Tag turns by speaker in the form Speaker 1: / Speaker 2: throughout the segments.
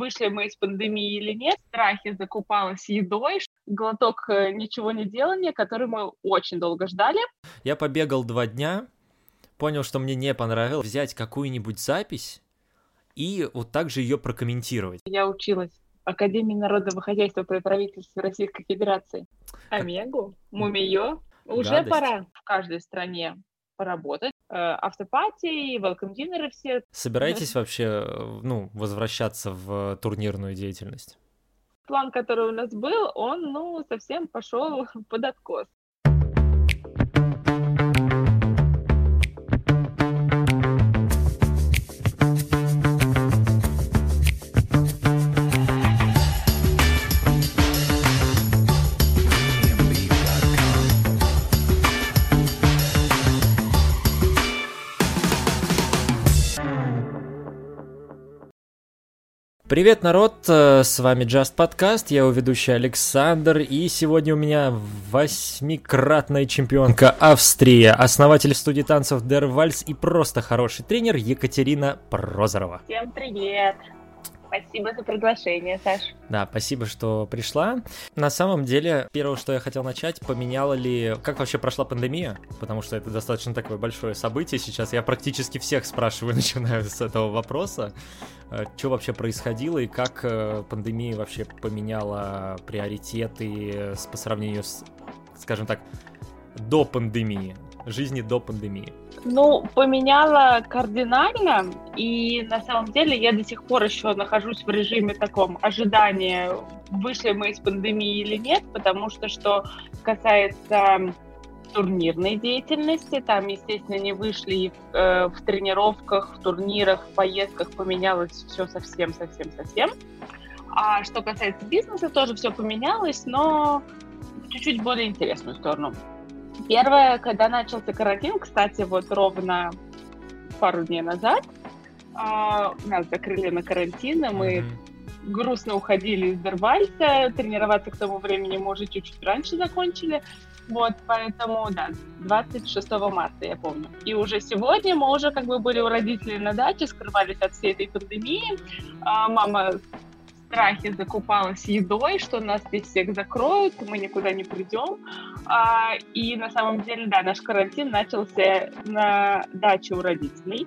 Speaker 1: вышли мы из пандемии или нет, в страхе закупалась едой, глоток э, ничего не делания, который мы очень долго ждали.
Speaker 2: Я побегал два дня, понял, что мне не понравилось, взять какую-нибудь запись и вот так же ее прокомментировать.
Speaker 1: Я училась в Академии народного хозяйства при правительстве Российской Федерации. Омегу, Мумиё. Уже
Speaker 2: Гадость.
Speaker 1: пора в каждой стране поработать. Э, Автопати, welcome dinner все.
Speaker 2: Собираетесь вообще, э, ну, возвращаться в турнирную деятельность?
Speaker 1: План, который у нас был, он, ну, совсем пошел под откос.
Speaker 2: Привет, народ! э, С вами Just Podcast, я его ведущий Александр, и сегодня у меня восьмикратная чемпионка Австрии, основатель студии танцев Der Вальс и просто хороший тренер Екатерина Прозорова.
Speaker 1: Всем привет! Спасибо за приглашение, Саш.
Speaker 2: Да, спасибо, что пришла. На самом деле, первое, что я хотел начать, поменяла ли... Как вообще прошла пандемия? Потому что это достаточно такое большое событие сейчас. Я практически всех спрашиваю, начиная с этого вопроса. Что вообще происходило и как э, пандемия вообще поменяла приоритеты с, по сравнению с, скажем так, до пандемии, жизни до пандемии?
Speaker 1: Ну, поменяла кардинально, и на самом деле я до сих пор еще нахожусь в режиме таком ожидания, вышли мы из пандемии или нет, потому что что касается турнирной деятельности, там, естественно, не вышли в, э, в тренировках, в турнирах, в поездках поменялось все совсем-совсем-совсем. А что касается бизнеса, тоже все поменялось, но чуть-чуть более интересную сторону. Первое, когда начался карантин, кстати, вот ровно пару дней назад, а, нас закрыли на карантин, и мы
Speaker 2: Мгм.
Speaker 1: грустно уходили из Дервальса, тренироваться к тому времени мы уже чуть-чуть раньше закончили, вот, поэтому, да, 26 марта, я помню. И уже сегодня мы уже как бы были у родителей на даче, скрывались от всей этой пандемии, А, мама страхе закупалась едой, что нас здесь всех закроют, мы никуда не придем. А, и на самом деле, да, наш карантин начался на даче у родителей.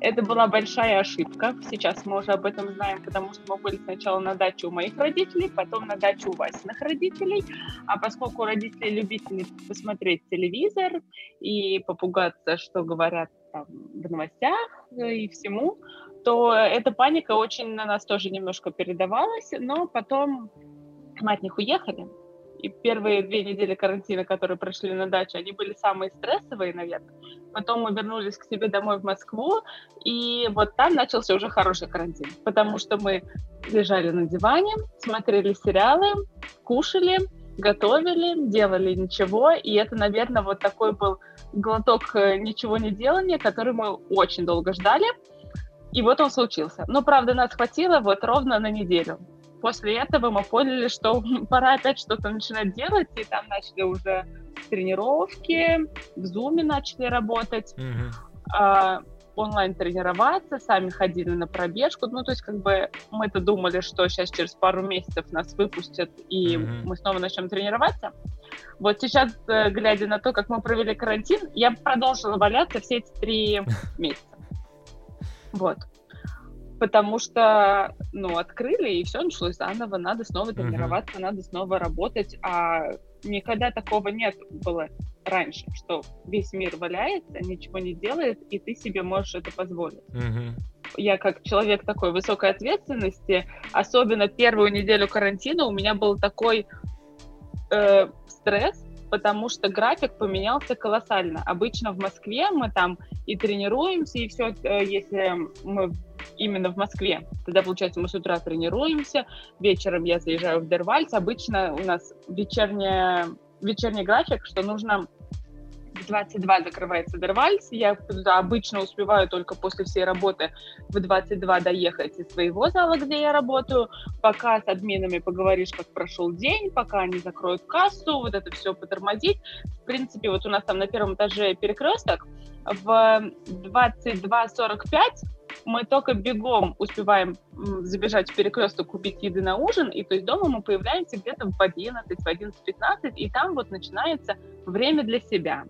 Speaker 1: Это была большая ошибка. Сейчас мы уже об этом знаем, потому что мы были сначала на даче у моих родителей, потом на даче у Васиных родителей. А поскольку родители любители посмотреть телевизор и попугаться, что говорят там, в новостях и всему, то эта паника очень на нас тоже немножко передавалась, но потом мы от них уехали. И первые две недели карантина, которые прошли на даче, они были самые стрессовые, наверное. Потом мы вернулись к себе домой в Москву, и вот там начался уже хороший карантин, потому что мы лежали на диване, смотрели сериалы, кушали, готовили, делали ничего, и это, наверное, вот такой был глоток э, ничего не делания, который мы очень долго ждали, и вот он случился. Но, правда, нас хватило вот ровно на неделю. После этого мы поняли, что пора опять что-то начинать делать, и там начали уже тренировки, в зуме начали работать,
Speaker 2: Мгм.
Speaker 1: а, онлайн тренироваться, сами ходили на пробежку. Ну, то есть, как бы мы-то думали, что сейчас через пару месяцев нас выпустят, и
Speaker 2: Мгм.
Speaker 1: мы снова начнем тренироваться. Вот сейчас, э, глядя на то, как мы провели карантин, я продолжила валяться все эти три месяца. Вот. Потому что, ну, открыли, и все началось заново, надо снова тренироваться, надо снова работать, а никогда такого нет было раньше, что весь мир валяется, ничего не делает, и ты себе можешь это позволить.
Speaker 2: Мгм.
Speaker 1: Я как человек такой высокой ответственности, особенно первую неделю карантина у меня был такой э, стресс, потому что график поменялся колоссально. Обычно в Москве мы там и тренируемся, и все, если мы именно в Москве. Тогда, получается, мы с утра тренируемся, вечером я заезжаю в Дервальц. Обычно у нас вечерняя, вечерний график, что нужно в 22 закрывается Дервальц. Я обычно успеваю только после всей работы в 22 доехать из своего зала, где я работаю. Пока с админами поговоришь, как прошел день, пока они закроют кассу, вот это все потормозить. В принципе, вот у нас там на первом этаже перекресток. В 22.45 мы только бегом успеваем забежать в перекресток, купить еды на ужин, и то есть дома мы появляемся где-то в 11, в 11-15, и там вот начинается время для себя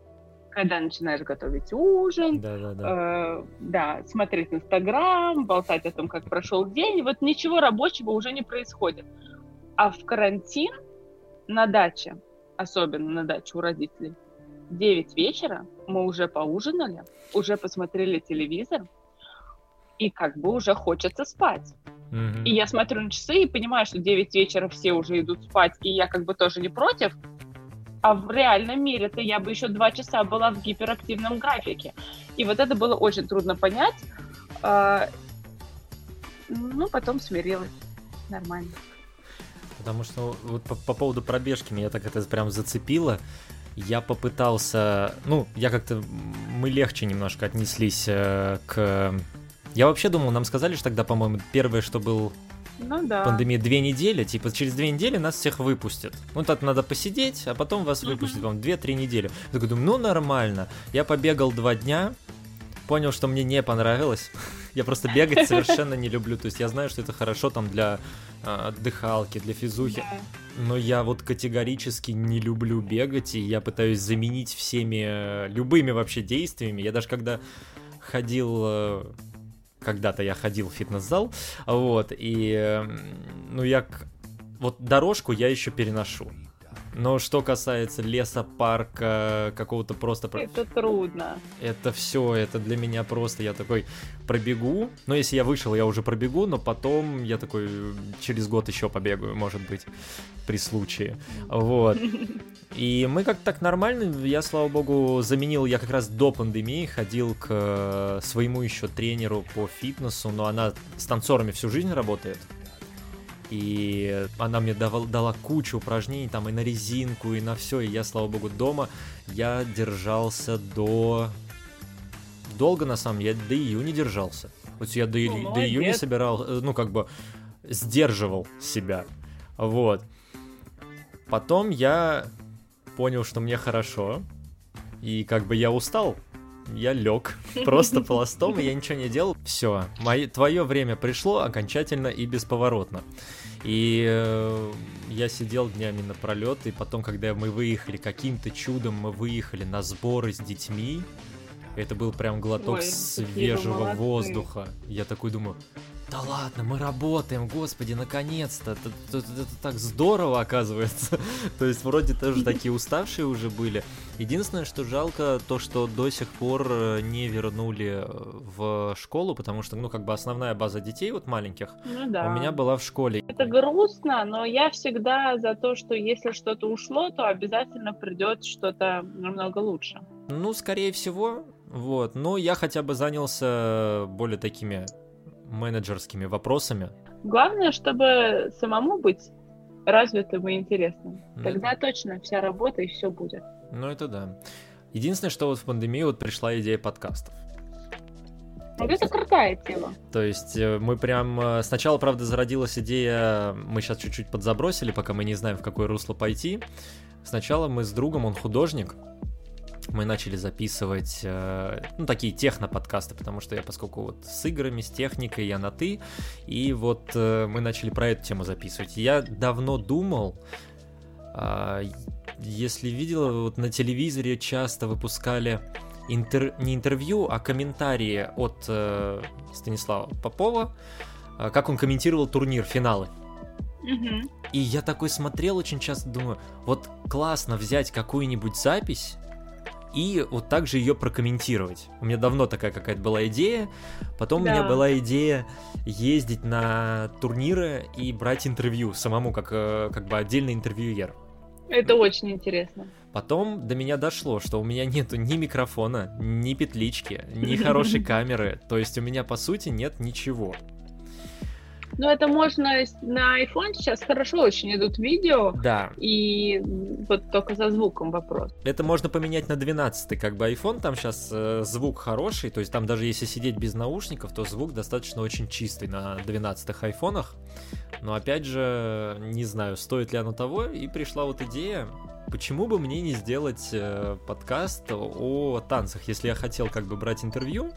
Speaker 1: когда начинаешь готовить ужин, да, да, да. Э, да, смотреть Инстаграм, болтать о том, как прошел день, вот ничего рабочего уже не происходит. А в карантин на даче, особенно на даче у родителей, 9 вечера мы уже поужинали, уже посмотрели телевизор, и как бы уже хочется спать. Mm-hmm. И я смотрю на часы и понимаю, что 9 вечера все уже идут спать, и я как бы тоже не против, а в реальном мире-то я бы еще два часа была в гиперактивном графике. И вот это было очень трудно понять. А, ну, потом смирилась. Нормально.
Speaker 2: Потому что вот по, по поводу пробежки меня так это прям зацепило. Я попытался, ну, я как-то, мы легче немножко отнеслись э, к... Я вообще думал, нам сказали, что тогда, по-моему, первое, что был
Speaker 1: ну да.
Speaker 2: Пандемия две недели, типа через две недели нас всех выпустят. Ну так надо посидеть, а потом вас выпустят, вам две-три недели. Я такой думаю, ну нормально. Я побегал два дня, понял, что мне не понравилось. я просто бегать совершенно не люблю. То есть я знаю, что это хорошо там для э, дыхалки, для физухи. Но я вот категорически не люблю бегать, и я пытаюсь заменить всеми э, любыми вообще действиями. Я даже когда ходил э, когда-то я ходил в фитнес-зал, вот, и, ну, я, вот дорожку я еще переношу. Но что касается леса, парка, какого-то просто...
Speaker 1: Это трудно.
Speaker 2: Это все, это для меня просто, я такой пробегу, но если я вышел, я уже пробегу, но потом я такой через год еще побегаю, может быть, при случае. Вот. И мы как-то так нормально, я, слава богу, заменил, я как раз до пандемии ходил к э, своему еще тренеру по фитнесу, но она с танцорами всю жизнь работает и она мне давала, дала кучу упражнений там и на резинку, и на все, и я, слава богу, дома я держался до... Долго, на самом деле, я до июня держался. Вот я до, ну, до июня собирал, э, ну, как бы, сдерживал себя. Вот. Потом я понял, что мне хорошо, и как бы я устал, я лег просто пластом, и я ничего не делал. Все, твое время пришло окончательно и бесповоротно. И э, я сидел днями напролет, и потом, когда мы выехали, каким-то чудом мы выехали на сборы с детьми, это был прям глоток Ой, свежего воздуха. Я такой думаю, да ладно, мы работаем, господи, наконец-то, это, это, это так здорово оказывается. то есть вроде тоже такие уставшие уже были. Единственное, что жалко, то, что до сих пор э, не вернули э, в школу, потому что, ну, как бы основная база детей вот маленьких ну, да. у меня была в школе.
Speaker 1: Это грустно, но я всегда за то, что если что-то ушло, то обязательно придет что-то намного лучше.
Speaker 2: Ну, скорее всего, вот. Но я хотя бы занялся более такими менеджерскими вопросами.
Speaker 1: Главное, чтобы самому быть развитым и интересным. Ну, Тогда точно вся работа и все будет.
Speaker 2: Ну, это да. Единственное, что вот в пандемии вот пришла идея подкастов.
Speaker 1: Вот это крутая тема.
Speaker 2: То есть э, мы прям... Э, сначала, правда, зародилась идея, мы сейчас чуть-чуть подзабросили, пока мы не знаем, в какое русло пойти. Сначала мы с другом, он художник, мы начали записывать, э, ну, такие техно-подкасты, потому что я, поскольку вот с играми, с техникой, я на «ты», и вот э, мы начали про эту тему записывать. Я давно думал, э, если видел, вот на телевизоре часто выпускали интер... не интервью, а комментарии от э, Станислава Попова, э, как он комментировал турнир, финалы. И я такой смотрел очень часто, думаю, вот классно взять какую-нибудь запись и вот так же ее прокомментировать. У меня давно такая какая-то была идея. Потом да. у меня была идея ездить на турниры и брать интервью самому, как, э, как бы отдельный интервьюер.
Speaker 1: Это очень интересно.
Speaker 2: Потом до меня дошло, что у меня нету ни микрофона, ни петлички, ни хорошей камеры. То есть у меня, по сути, нет ничего.
Speaker 1: Ну, это можно на iPhone сейчас хорошо очень идут видео.
Speaker 2: Да.
Speaker 1: И вот только за звуком вопрос.
Speaker 2: Это можно поменять на 12 как бы iPhone, там сейчас э, звук хороший, то есть там даже если сидеть без наушников, то звук достаточно очень чистый на 12-х айфонах. Но опять же, не знаю, стоит ли оно того, и пришла вот идея, почему бы мне не сделать э, подкаст о танцах, если я хотел как бы брать интервью,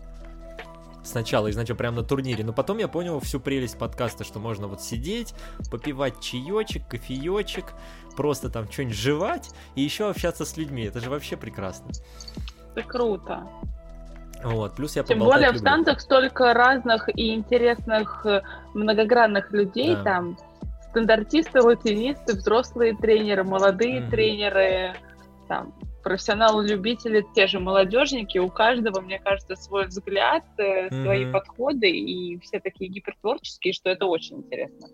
Speaker 2: сначала, изначально прямо на турнире, но потом я понял всю прелесть подкаста, что можно вот сидеть, попивать чаечек, кофеечек, просто там что-нибудь жевать и еще общаться с людьми. Это же вообще прекрасно.
Speaker 1: Это круто.
Speaker 2: Вот, плюс я
Speaker 1: Тем более люблю. в танцах столько разных и интересных э, многогранных людей да. там. Стандартисты, латинисты, взрослые тренеры, молодые mm-hmm. тренеры, там, профессионалы-любители, те же молодежники, у каждого, мне кажется, свой взгляд, mm-hmm. свои подходы, и все такие гипертворческие, что это очень интересно.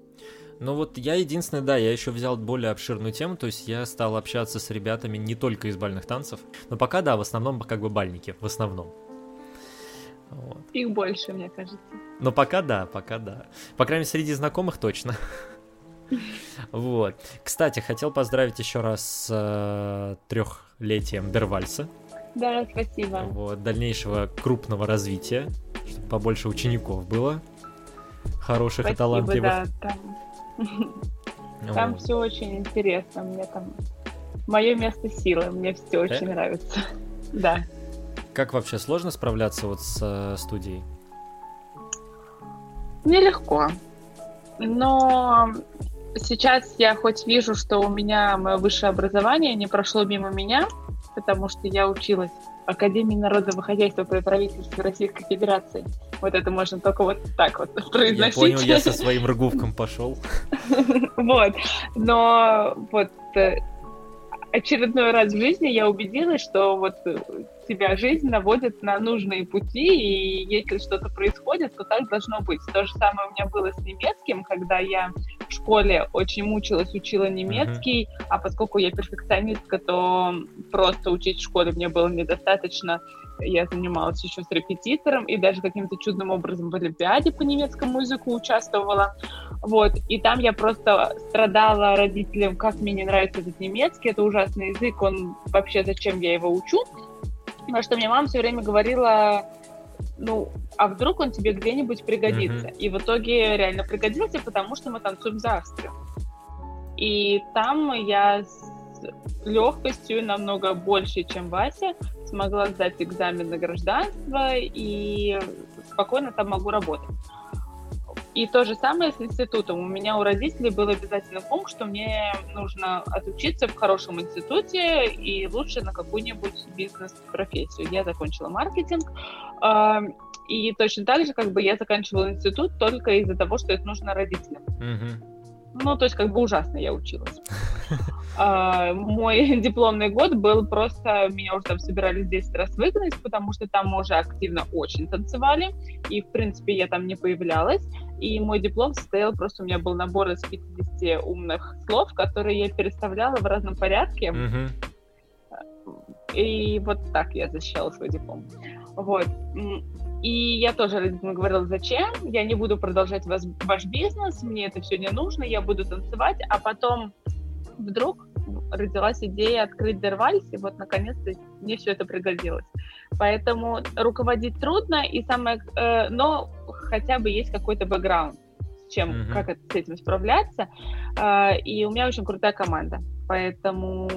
Speaker 2: Ну вот я единственное, да, я еще взял более обширную тему, то есть я стал общаться с ребятами не только из бальных танцев, но пока, да, в основном как бы бальники, в основном.
Speaker 1: Вот. Их больше, мне кажется.
Speaker 2: Но пока да, пока да. По крайней мере, среди знакомых точно. Вот. Кстати, хотел поздравить еще раз э, трехлетием Дервальса.
Speaker 1: Да, спасибо.
Speaker 2: Вот, дальнейшего крупного развития, чтобы побольше учеников было, хороших спасибо, и талантливых. Да,
Speaker 1: там, там все очень интересно, мне там мое место силы, мне все да? очень нравится. Да.
Speaker 2: Как вообще сложно справляться вот с э, студией?
Speaker 1: Нелегко. Но сейчас я хоть вижу, что у меня мое высшее образование не прошло мимо меня, потому что я училась в Академии народного хозяйства при правительстве Российской Федерации. Вот это можно только вот так вот произносить.
Speaker 2: Я понял, я со своим рыгувком пошел.
Speaker 1: Вот. Но вот э, очередной раз в жизни я убедилась, что вот тебя жизнь наводит на нужные пути, и если что-то происходит, то так должно быть. То же самое у меня было с немецким, когда я в школе очень мучилась, учила немецкий, mm-hmm. а поскольку я перфекционистка, то просто учить в школе мне было недостаточно. Я занималась еще с репетитором, и даже каким-то чудным образом в Олимпиаде по немецкому языку участвовала. Вот, и там я просто страдала родителям, как мне не нравится этот немецкий, это ужасный язык, он вообще, зачем я его учу? Потому что мне мама все время говорила, ну, а вдруг он тебе где-нибудь пригодится? Mm-hmm. И в итоге реально пригодился, потому что мы танцуем за Австрию. И там я с легкостью, намного больше, чем Вася, смогла сдать экзамен на гражданство и спокойно там могу работать. И то же самое с институтом. У меня у родителей был обязательный пункт, что мне нужно отучиться в хорошем институте и лучше на какую-нибудь бизнес-профессию. Я закончила маркетинг. И точно так же, как бы я заканчивала институт только из-за того, что это нужно родителям. Mm-hmm. Ну, то есть как бы ужасно я училась. А, мой дипломный год был просто... Меня уже там собирались 10 раз выгнать, потому что там мы уже активно очень танцевали. И, в принципе, я там не появлялась. И мой диплом состоял просто... У меня был набор из 50 умных слов, которые я переставляла в разном порядке. И вот так я защищала свой диплом. Вот. И я тоже родителям говорила, зачем, я не буду продолжать вас, ваш бизнес, мне это все не нужно, я буду танцевать, а потом вдруг родилась идея открыть Дервальс, и вот наконец-то мне все это пригодилось. Поэтому руководить трудно, и самое, э, но хотя бы есть какой-то бэкграунд, с чем, mm-hmm. как это, с этим справляться. Э, и у меня очень крутая команда, поэтому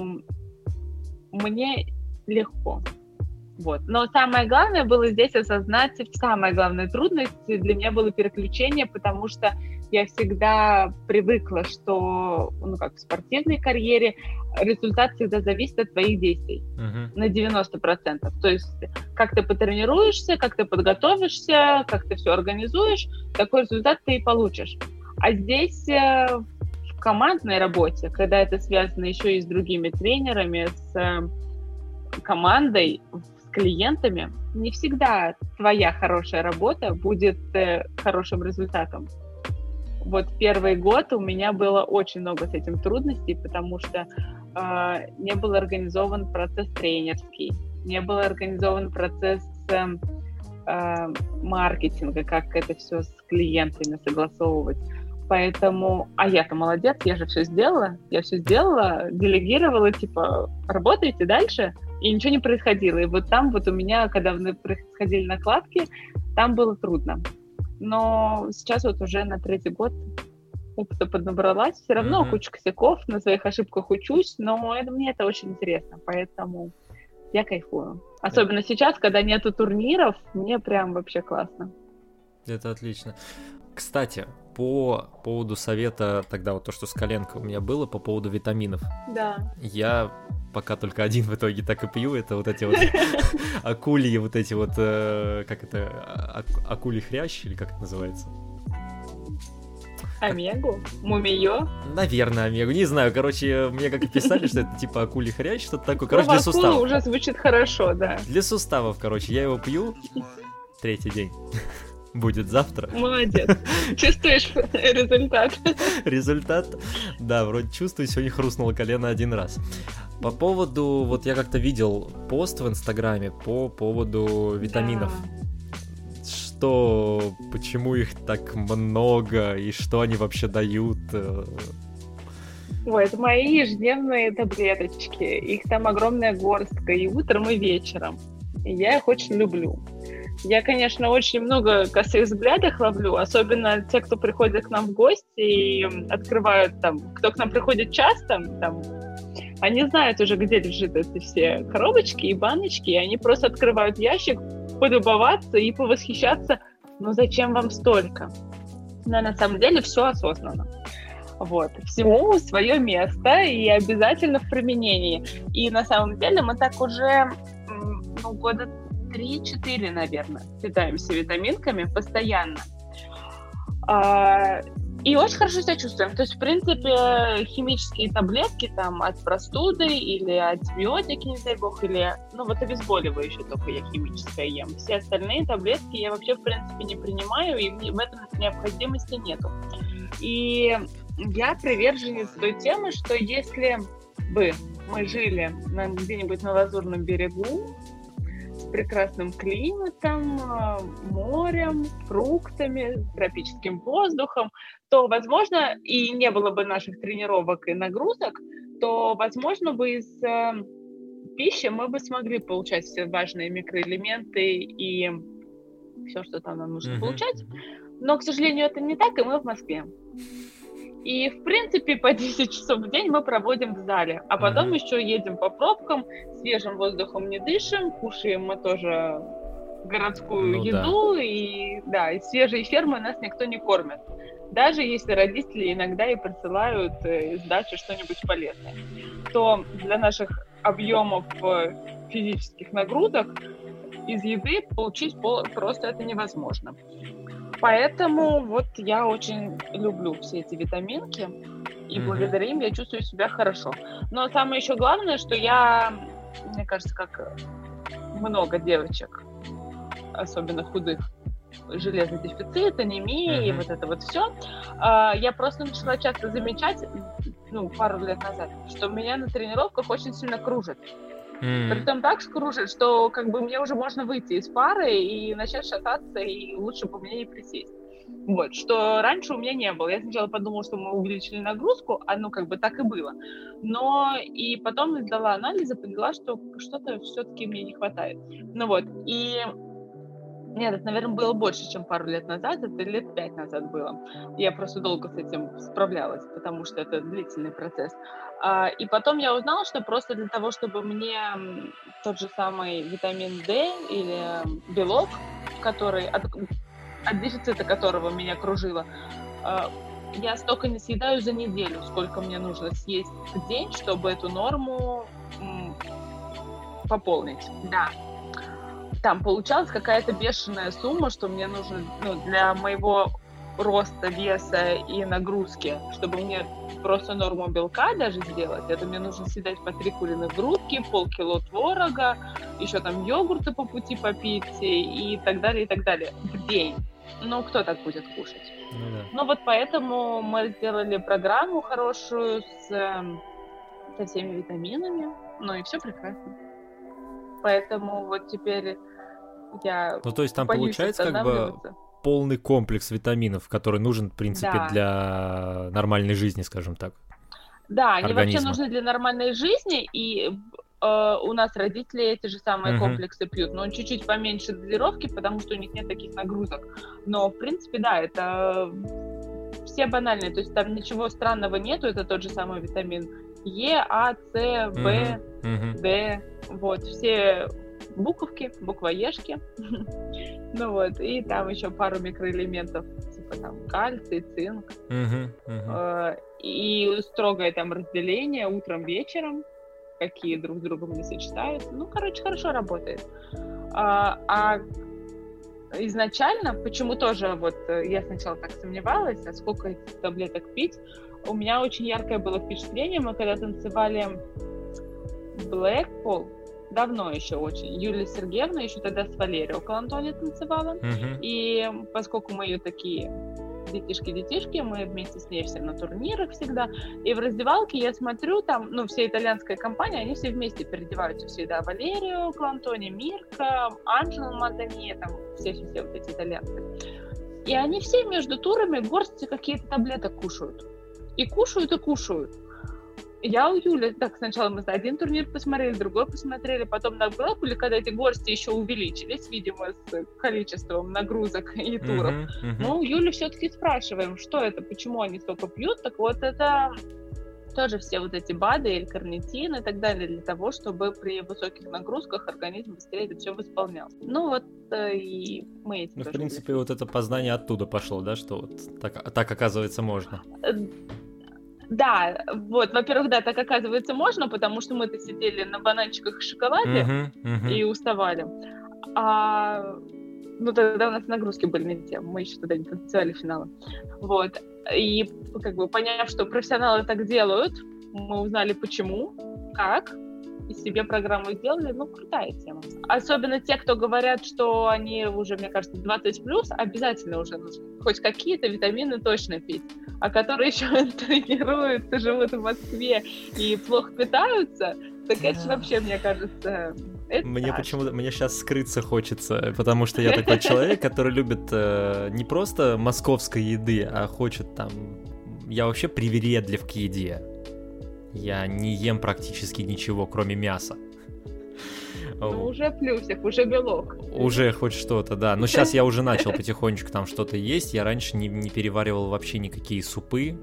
Speaker 1: мне легко. Вот. Но самое главное было здесь осознать, самая главная трудность для меня было переключение, потому что я всегда привыкла, что ну, как в спортивной карьере результат всегда зависит от твоих действий uh-huh. на 90%. То есть как ты потренируешься, как ты подготовишься, как ты все организуешь, такой результат ты и получишь. А здесь э, в командной работе, когда это связано еще и с другими тренерами, с э, командой, клиентами, не всегда твоя хорошая работа будет э, хорошим результатом. Вот первый год у меня было очень много с этим трудностей, потому что э, не был организован процесс тренерский, не был организован процесс э, э, маркетинга, как это все с клиентами согласовывать. Поэтому, а я-то молодец, я же все сделала, я все сделала, делегировала, типа, работайте дальше и ничего не происходило. И вот там вот у меня, когда происходили накладки, там было трудно. Но сейчас вот уже на третий год опыта поднабралась, все равно mm-hmm. куча косяков, на своих ошибках учусь, но это, мне это очень интересно, поэтому я кайфую. Особенно yeah. сейчас, когда нету турниров, мне прям вообще классно.
Speaker 2: Это отлично. Кстати, по поводу совета тогда вот то, что с коленкой у меня было, по поводу витаминов.
Speaker 1: Да.
Speaker 2: Я пока только один в итоге так и пью, это вот эти вот акульи, вот эти вот, э, как это, а, акулий хрящ, или как это называется?
Speaker 1: Омегу? Мумиё?
Speaker 2: Наверное, омегу. Не знаю, короче, мне как писали, что это типа акулий хрящ, что-то такое. Короче, для суставов.
Speaker 1: уже звучит хорошо, да.
Speaker 2: Для суставов, короче, я его пью третий день будет завтра.
Speaker 1: Молодец. Чувствуешь результат?
Speaker 2: Результат? Да, вроде чувствую, сегодня хрустнуло колено один раз. По поводу, вот я как-то видел пост в Инстаграме по поводу витаминов. Да. Что, почему их так много и что они вообще дают? Э?
Speaker 1: Ой, это мои ежедневные таблеточки. Их там огромная горстка и утром, и вечером. И я их очень люблю. Я, конечно, очень много косых взглядов ловлю, особенно те, кто приходит к нам в гости и открывают там, кто к нам приходит часто, там, они знают уже, где лежат эти все коробочки и баночки, и они просто открывают ящик, полюбоваться и повосхищаться, ну зачем вам столько? Но на самом деле все осознанно. Вот. Всему свое место и обязательно в применении. И на самом деле мы так уже ну, года 3-4, наверное, питаемся витаминками постоянно. А, и очень хорошо себя чувствуем. То есть, в принципе, химические таблетки там от простуды или антибиотики, не дай бог, или, ну, вот обезболивающее только я химическое ем. Все остальные таблетки я вообще, в принципе, не принимаю, и в этом необходимости нету. И я приверженец той темы, что если бы мы жили где-нибудь на Лазурном берегу, прекрасным климатом, морем, фруктами, тропическим воздухом, то, возможно, и не было бы наших тренировок и нагрузок, то, возможно, бы из э, пищи мы бы смогли получать все важные микроэлементы и все, что там нам нужно mm-hmm. получать. Но, к сожалению, это не так, и мы в Москве. И, в принципе, по 10 часов в день мы проводим в зале. А потом mm-hmm. еще едем по пробкам, свежим воздухом не дышим, кушаем мы тоже городскую ну, еду, да. и да, из свежей фермы нас никто не кормит. Даже если родители иногда и присылают э, из дачи что-нибудь полезное, то для наших объемов э, физических нагрузок из еды получить просто это невозможно. Поэтому вот я очень люблю все эти витаминки, и mm-hmm. благодаря им я чувствую себя хорошо. Но самое еще главное, что я, мне кажется, как много девочек, особенно худых, железный дефицит, анемия mm-hmm. и вот это вот все, а, я просто начала часто замечать, ну, пару лет назад, что меня на тренировках очень сильно кружит. Mm. Притом так скружит, что как бы мне уже можно выйти из пары и начать шататься, и лучше бы мне не присесть. Вот, что раньше у меня не было. Я сначала подумала, что мы увеличили нагрузку, а ну как бы так и было. Но и потом сдала анализы, поняла, что что-то все-таки мне не хватает. Ну вот, и нет, это, наверное, было больше, чем пару лет назад, это лет пять назад было. Я просто долго с этим справлялась, потому что это длительный процесс. А, и потом я узнала, что просто для того, чтобы мне тот же самый витамин D или белок, который от, от дефицита которого меня кружило, а, я столько не съедаю за неделю, сколько мне нужно съесть в день, чтобы эту норму пополнить. Да там получалась какая-то бешеная сумма, что мне нужно ну, для моего роста, веса и нагрузки, чтобы мне просто норму белка даже сделать, это мне нужно съедать по три куриных грудки, полкило творога, еще там йогурты по пути попить и, так далее, и так далее в день. Ну, кто так будет кушать? Ну, да. ну вот поэтому мы сделали программу хорошую с, эм, со всеми витаминами, ну и все прекрасно. Поэтому вот теперь я
Speaker 2: Ну, то есть там получается как бы полный комплекс витаминов, который нужен, в принципе, да. для нормальной жизни, скажем так.
Speaker 1: Да, они вообще нужны для нормальной жизни, и э, у нас родители эти же самые uh-huh. комплексы пьют, но чуть-чуть поменьше дозировки, потому что у них нет таких нагрузок. Но, в принципе, да, это все банальные, то есть там ничего странного нету, это тот же самый витамин Е, А, С, В. Д, вот, все буковки, буквоежки. ну вот, и там еще пару микроэлементов, типа там кальций, цинк. Э, и строгое там разделение утром, вечером, какие друг с другом не сочетают. Ну, короче, хорошо работает. А, а изначально, почему тоже вот э, я сначала так сомневалась, а сколько этих таблеток пить, у меня очень яркое было впечатление, мы когда танцевали Blackpool, давно еще очень, Юлия Сергеевна еще тогда с Валерией около Антония танцевала,
Speaker 2: uh-huh.
Speaker 1: и поскольку мы ее такие детишки-детишки, мы вместе с ней все на турнирах всегда. И в раздевалке я смотрю, там, ну, вся итальянская компания, они все вместе переодеваются всегда. Валерио, Клантони, Мирка, Анджело Мадани, там все-все вот эти итальянцы. И они все между турами горсти какие-то таблеток кушают. И кушают, и кушают я у Юли, так, сначала мы один турнир посмотрели, другой посмотрели, потом на Блэкпуле, когда эти горсти еще увеличились, видимо, с количеством нагрузок и туров, uh-huh, uh-huh. мы у Юли все-таки спрашиваем, что это, почему они столько пьют, так вот это тоже все вот эти БАДы, или карнитин и так далее, для того, чтобы при высоких нагрузках организм быстрее это все восполнял. Ну вот э, и мы эти
Speaker 2: Ну, в принципе, вот это познание оттуда пошло, да, что вот так, так оказывается можно.
Speaker 1: Да, вот, во-первых, да, так оказывается можно, потому что мы-то сидели на бананчиках и шоколаде
Speaker 2: uh-huh, uh-huh.
Speaker 1: и уставали. А, ну, тогда у нас нагрузки были не те, мы еще тогда не танцевали финала. Вот, и как бы поняв, что профессионалы так делают, мы узнали почему, как, и себе программу сделали, ну, крутая тема. Особенно те, кто говорят, что они уже, мне кажется, 20 плюс, обязательно уже нужно хоть какие-то витамины точно пить. А которые еще тренируются, живут в Москве и плохо питаются, так это вообще, мне кажется, это
Speaker 2: мне почему-то, мне сейчас скрыться хочется, потому что я такой человек, который любит э, не просто московской еды, а хочет там... Я вообще привередлив к еде. Я не ем практически ничего, кроме мяса.
Speaker 1: Ну, уже плюсик, уже белок.
Speaker 2: Уже хоть что-то, да. Но сейчас я уже начал потихонечку там что-то есть. Я раньше не, не переваривал вообще никакие супы.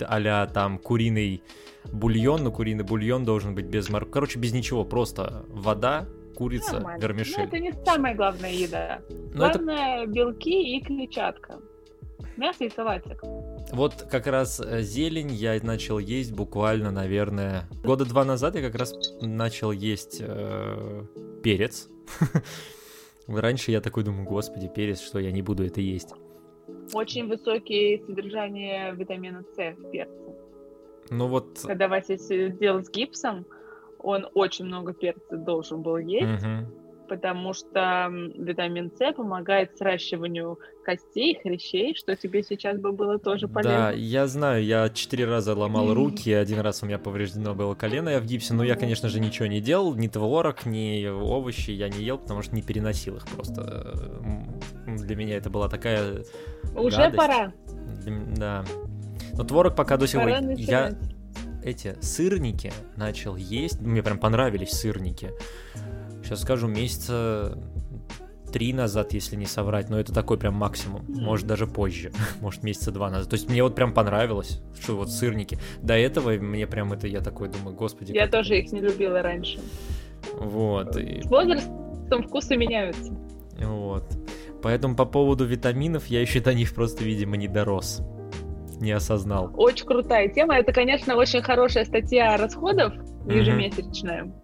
Speaker 2: а там куриный бульон, но куриный бульон должен быть без моркови. Короче, без ничего, просто вода, курица, Нормально. вермишель. Ну,
Speaker 1: это не самая главная еда. Но Главное это... белки и клетчатка. Мясо и салатик.
Speaker 2: Вот как раз э, зелень я начал есть буквально, наверное, года два назад я как раз начал есть э, перец. Раньше я такой думаю, господи, перец, что я не буду это есть.
Speaker 1: Очень высокие содержание витамина С в перце.
Speaker 2: Ну вот...
Speaker 1: Когда Вася сделал с гипсом, он очень много перца должен был есть. Угу потому что витамин С помогает сращиванию костей, хрящей, что тебе сейчас бы было тоже полезно.
Speaker 2: Да, я знаю, я четыре раза ломал руки, один раз у меня повреждено было колено, я в гипсе, но я, конечно же, ничего не делал, ни творог, ни овощи я не ел, потому что не переносил их просто. Для меня это была такая
Speaker 1: Уже
Speaker 2: гадость.
Speaker 1: пора.
Speaker 2: Да. Но творог пока до сих пор... Я эти сырники начал есть, мне прям понравились сырники сейчас скажу, месяца три назад, если не соврать, но это такой прям максимум, может даже позже, может месяца два назад. То есть мне вот прям понравилось, что вот сырники. До этого мне прям это, я такой думаю, господи.
Speaker 1: Я тоже их не любила раньше.
Speaker 2: Вот. И...
Speaker 1: С возрастом вкусы меняются.
Speaker 2: Вот. Поэтому по поводу витаминов я еще до них просто, видимо, не дорос. Не осознал.
Speaker 1: Очень крутая тема. Это, конечно, очень хорошая статья расходов ежемесячная. Mm-hmm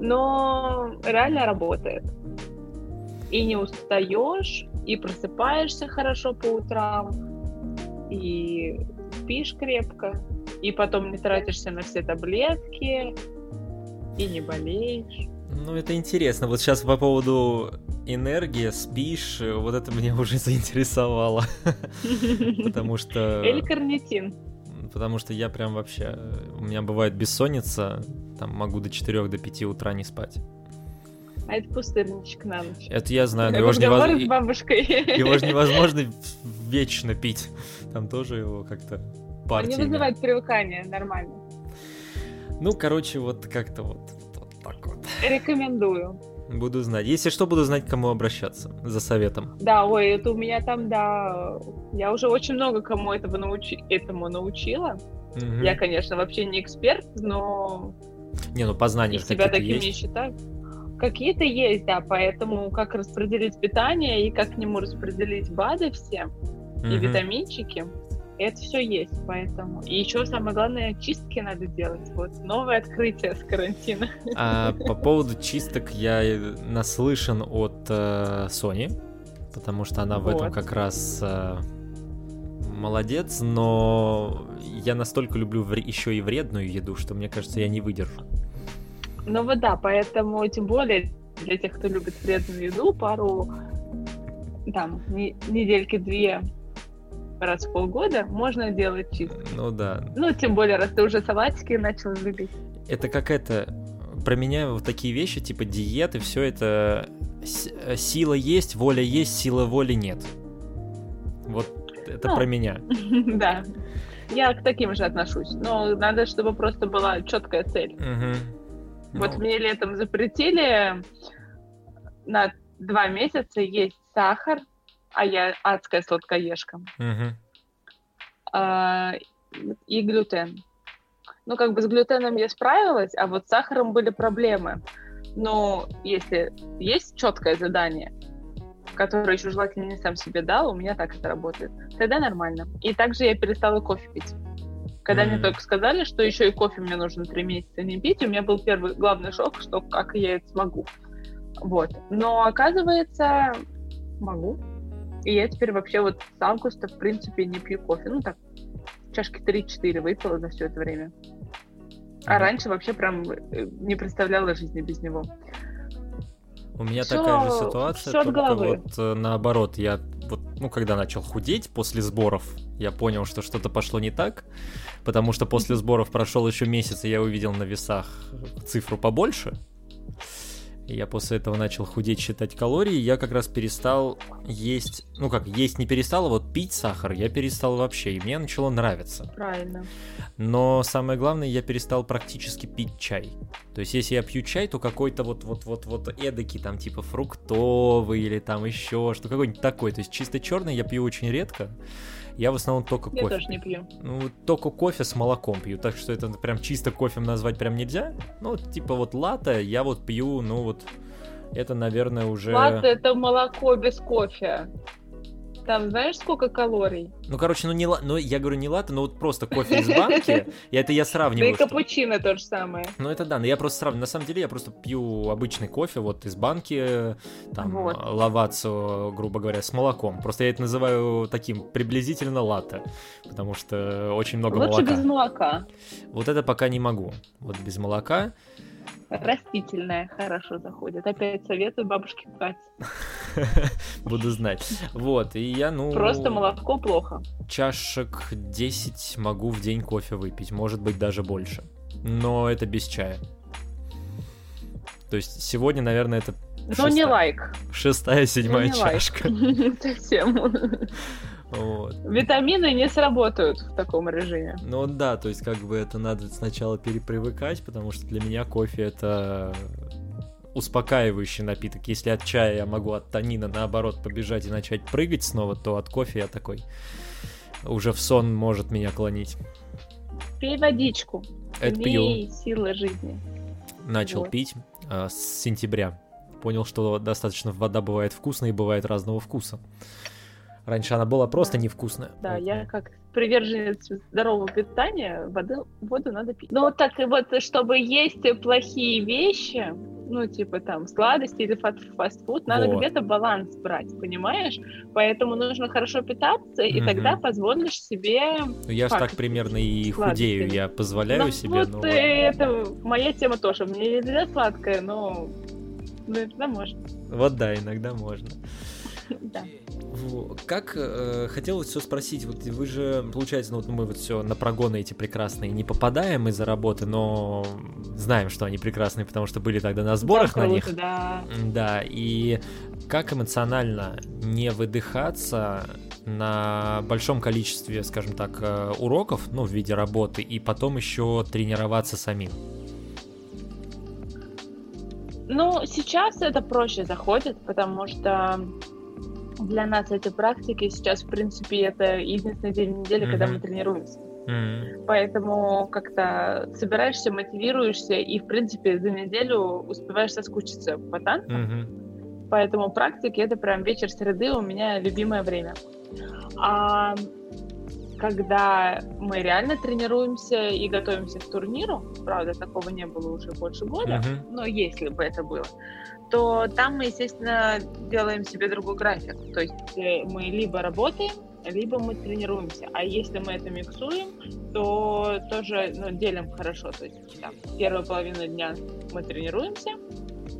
Speaker 1: но реально работает. И не устаешь, и просыпаешься хорошо по утрам, и спишь крепко, и потом не тратишься на все таблетки, и не болеешь.
Speaker 2: Ну, это интересно. Вот сейчас по поводу энергии, спишь, вот это меня уже заинтересовало. Потому что...
Speaker 1: Или карнитин.
Speaker 2: Потому что я прям вообще... У меня бывает бессонница, там могу до 4 до 5 утра не спать.
Speaker 1: А это пустырничек на ночь.
Speaker 2: Это я знаю, но его же, невоз...
Speaker 1: с бабушкой.
Speaker 2: его же невозможно вечно пить. Там тоже его как-то партиями.
Speaker 1: Он не вызывает привыкания, нормально.
Speaker 2: Ну, короче, вот как-то вот, вот так вот.
Speaker 1: Рекомендую.
Speaker 2: Буду знать. Если что, буду знать, к кому обращаться за советом.
Speaker 1: Да, ой, это у меня там, да, я уже очень много кому этого научи... этому научила. Угу. Я, конечно, вообще не эксперт, но
Speaker 2: не, ну познание
Speaker 1: же себя таким есть. не считаю. Какие-то есть, да, поэтому как распределить питание и как к нему распределить БАДы все mm-hmm. и витаминчики, это все есть, поэтому. И еще самое главное, чистки надо делать. Вот новое открытие с карантина.
Speaker 2: А по поводу чисток я наслышан от э, Sony, потому что она вот. в этом как раз э, молодец, но я настолько люблю вре- еще и вредную еду, что мне кажется, я не выдержу.
Speaker 1: Ну вот да, поэтому тем более для тех, кто любит вредную еду, пару там не, недельки две раз в полгода можно делать чистку.
Speaker 2: Ну да.
Speaker 1: Ну, тем более, раз ты уже салатики начал любить.
Speaker 2: Это какая-то... Про меня вот такие вещи, типа диеты, все это... Сила есть, воля есть, сила воли нет. Вот это ну, про меня.
Speaker 1: Да. Я к таким же отношусь. Но надо, чтобы просто была четкая цель. Вот ну. мне летом запретили на два месяца есть сахар, а я адская сладкоежка. А, и глютен. Ну, как бы с глютеном я справилась, а вот с сахаром были проблемы. Но если есть четкое задание, которое еще желательно не сам себе дал, у меня так это работает, тогда нормально. И также я перестала кофе пить. Когда mm-hmm. мне только сказали, что еще и кофе мне нужно три месяца не пить, у меня был первый главный шок, что как я это смогу. Вот. Но оказывается, могу. И я теперь вообще вот с августа, в принципе, не пью кофе. Ну, так, чашки 3-4 выпила за все это время. А раньше вообще прям э, не представляла жизни без него.
Speaker 2: У меня всё, такая же ситуация, только головы. вот э, наоборот, я вот, ну, когда начал худеть после сборов, я понял, что что-то пошло не так, потому что после сборов прошел еще месяц, и я увидел на весах цифру побольше, я после этого начал худеть, считать калории, я как раз перестал есть, ну как, есть не перестал, а вот пить сахар я перестал вообще, и мне начало нравиться.
Speaker 1: Правильно.
Speaker 2: Но самое главное, я перестал практически пить чай. То есть, если я пью чай, то какой-то вот вот вот вот эдакий, там типа фруктовый или там еще что какой-нибудь такой. То есть чисто черный я пью очень редко. Я в основном только
Speaker 1: я
Speaker 2: кофе.
Speaker 1: Я тоже не пью.
Speaker 2: Ну, только кофе с молоком пью, так что это прям чисто кофе назвать прям нельзя. Ну, типа вот латте я вот пью, ну вот, это, наверное, уже...
Speaker 1: Латте это молоко без кофе. Там знаешь, сколько калорий?
Speaker 2: Ну, короче, ну не ну, я говорю не латте, но вот просто кофе из банки. И это я сравниваю.
Speaker 1: Да и капучино то же самое.
Speaker 2: Ну, это да, но я просто сравниваю. На самом деле я просто пью обычный кофе вот из банки, там, лавацу, грубо говоря, с молоком. Просто я это называю таким приблизительно латте, потому что очень много
Speaker 1: Лучше
Speaker 2: молока.
Speaker 1: без молока.
Speaker 2: Вот это пока не могу. Вот без молока.
Speaker 1: Растительная хорошо заходит. Опять советую бабушке Кате.
Speaker 2: Буду знать. Вот, и я, ну...
Speaker 1: Просто молоко плохо.
Speaker 2: Чашек 10 могу в день кофе выпить, может быть, даже больше. Но это без чая. То есть сегодня, наверное, это
Speaker 1: ну, не лайк.
Speaker 2: Шестая, седьмая ну, чашка.
Speaker 1: Совсем. Вот. Витамины не сработают в таком режиме.
Speaker 2: Ну да, то есть как бы это надо сначала перепривыкать, потому что для меня кофе это успокаивающий напиток. Если от чая я могу от танина наоборот побежать и начать прыгать снова, то от кофе я такой уже в сон может меня клонить.
Speaker 1: Пей водичку.
Speaker 2: Это
Speaker 1: пью. силы жизни.
Speaker 2: Начал вот. пить э, с сентября. Понял, что достаточно вода бывает вкусная и бывает разного вкуса. Раньше она была просто невкусная.
Speaker 1: Да, я как приверженец здорового питания, воду, воду надо пить. Ну вот так вот, чтобы есть плохие вещи, ну, типа там сладости или фастфуд, надо вот. где-то баланс брать, понимаешь? Поэтому нужно хорошо питаться, и угу. тогда позволишь себе...
Speaker 2: Ну, я же так примерно и худею, я позволяю ну, себе.
Speaker 1: Вот но... это моя тема тоже. Мне нельзя сладкое, но ну, иногда можно.
Speaker 2: Вот да, иногда можно.
Speaker 1: Да.
Speaker 2: Как э, хотелось все спросить, вот вы же, получается, ну вот мы вот все на прогоны эти прекрасные не попадаем из-за работы, но знаем, что они прекрасные, потому что были тогда на сборах да, на них.
Speaker 1: Да.
Speaker 2: да, и как эмоционально не выдыхаться на большом количестве, скажем так, э, уроков, ну, в виде работы, и потом еще тренироваться самим?
Speaker 1: Ну, сейчас это проще заходит, потому что для нас эти практики сейчас, в принципе, это единственный день недели, mm-hmm. когда мы тренируемся. Mm-hmm. Поэтому как-то собираешься, мотивируешься и, в принципе, за неделю успеваешь соскучиться по танцам. Mm-hmm. Поэтому практики это прям вечер среды у меня любимое время. А когда мы реально тренируемся и готовимся к турниру, правда, такого не было уже больше года, mm-hmm. но если бы это было, то там мы, естественно, делаем себе другой график. То есть э, мы либо работаем, либо мы тренируемся. А если мы это миксуем, то тоже ну, делим хорошо. То есть там, первую половину дня мы тренируемся.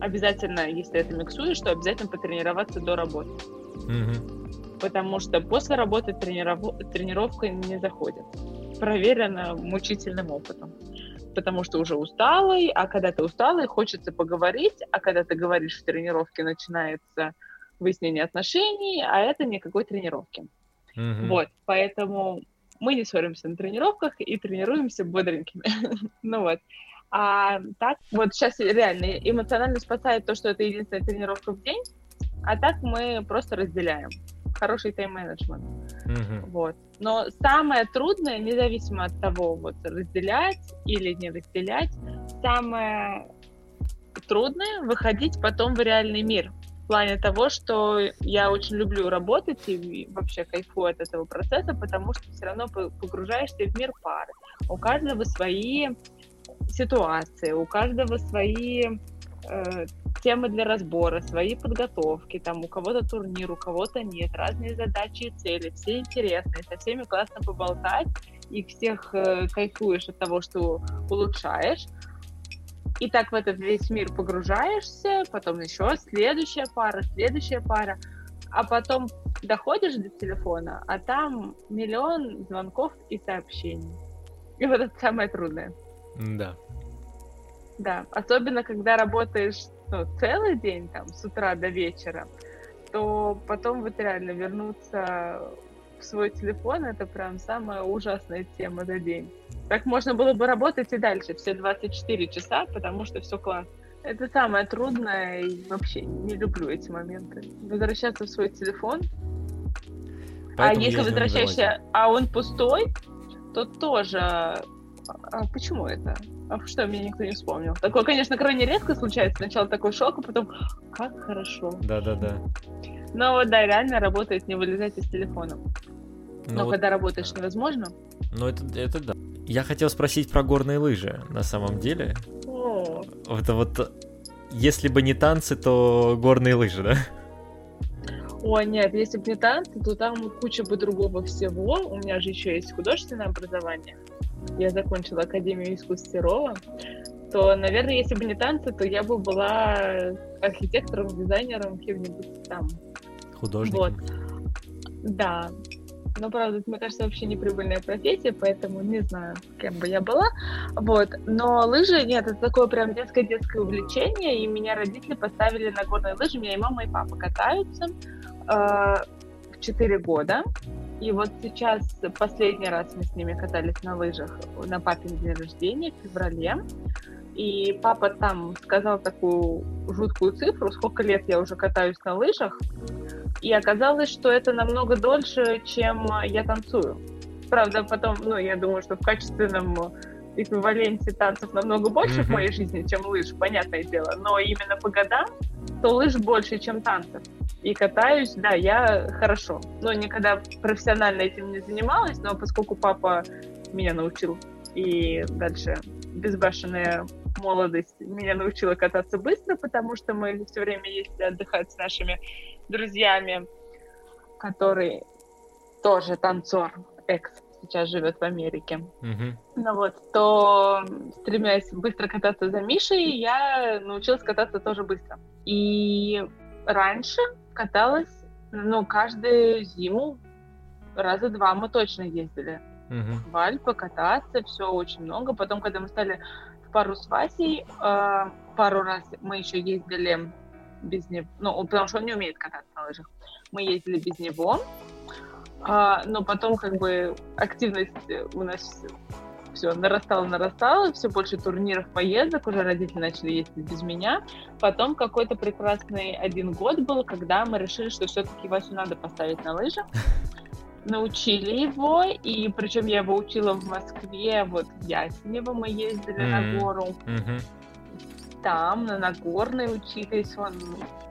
Speaker 1: Обязательно, если это миксуешь, то обязательно потренироваться до работы. Mm-hmm. Потому что после работы трениров... тренировка не заходит. Проверено мучительным опытом потому что уже усталый, а когда ты усталый, хочется поговорить, а когда ты говоришь в тренировке, начинается выяснение отношений, а это никакой тренировки. Mm-hmm. Вот, поэтому мы не ссоримся на тренировках и тренируемся бодренькими. ну вот. А так, вот сейчас реально эмоционально спасает то, что это единственная тренировка в день, а так мы просто разделяем хороший тайм-менеджмент. Mm-hmm. Вот. Но самое трудное, независимо от того, вот разделять или не разделять, самое трудное выходить потом в реальный мир. В плане того, что я очень люблю работать и вообще кайфую от этого процесса, потому что все равно погружаешься в мир пары. У каждого свои ситуации, у каждого свои э, темы для разбора, свои подготовки, там у кого-то турнир, у кого-то нет, разные задачи и цели, все интересные, со всеми классно поболтать, и всех э, кайфуешь от того, что улучшаешь. И так в этот весь мир погружаешься, потом еще следующая пара, следующая пара, а потом доходишь до телефона, а там миллион звонков и сообщений. И вот это самое трудное.
Speaker 2: Да.
Speaker 1: Да, особенно когда работаешь ну, целый день, там, с утра до вечера, то потом вот реально вернуться в свой телефон, это прям самая ужасная тема за день. Так можно было бы работать и дальше, все 24 часа, потому что все классно. Это самое трудное, и вообще не люблю эти моменты. Возвращаться в свой телефон. А Поэтому а если возвращаешься, а он пустой, то тоже... А почему это? А что, меня никто не вспомнил. Такое, конечно, крайне редко случается. Сначала такой шок, а потом как хорошо.
Speaker 2: Да-да-да.
Speaker 1: Но вот да, реально работает не вылезать из телефона. Но, Но вот... когда работаешь невозможно.
Speaker 2: Ну это, это да. Я хотел спросить про горные лыжи на самом деле. О. Это вот если бы не танцы, то горные лыжи, да?
Speaker 1: О, нет, если бы не танцы, то там куча бы другого всего. У меня же еще есть художественное образование я закончила Академию искусств Серова, то, наверное, если бы не танцы, то я бы была архитектором, дизайнером, кем-нибудь там.
Speaker 2: Художником. Вот.
Speaker 1: Да. Но, правда, это, мне кажется, вообще неприбыльная профессия, поэтому не знаю, кем бы я была. Вот. Но лыжи, нет, это такое прям детское-детское увлечение, и меня родители поставили на горные лыжи. Меня и мама, и папа катаются э, в 4 года. И вот сейчас последний раз мы с ними катались на лыжах на папин день рождения в феврале. И папа там сказал такую жуткую цифру, сколько лет я уже катаюсь на лыжах. И оказалось, что это намного дольше, чем я танцую. Правда, потом, ну, я думаю, что в качественном эквиваленте танцев намного больше mm-hmm. в моей жизни, чем лыж, понятное дело. Но именно по годам, то лыж больше, чем танцев и катаюсь, да, я хорошо. Но никогда профессионально этим не занималась, но поскольку папа меня научил, и дальше безбашенная молодость меня научила кататься быстро, потому что мы все время ездили отдыхать с нашими друзьями, который тоже танцор, экс, сейчас живет в Америке. Mm-hmm. Ну вот, то стремясь быстро кататься за Мишей, я научилась кататься тоже быстро. И раньше каталась, ну, каждую зиму раза два мы точно ездили. Угу. В Альпы кататься, все очень много. Потом, когда мы стали в пару с Васей, э, пару раз мы еще ездили без него, ну, потому что он не умеет кататься на лыжах. Мы ездили без него, э, но потом как бы активность у нас все нарастало, нарастало, все больше турниров, поездок, уже родители начали ездить без меня. Потом какой-то прекрасный один год был, когда мы решили, что все-таки Васю надо поставить на лыжи. Научили его, и причем я его учила в Москве, вот в Ясенево мы ездили mm-hmm. на гору. Mm-hmm там, на Нагорной учились, он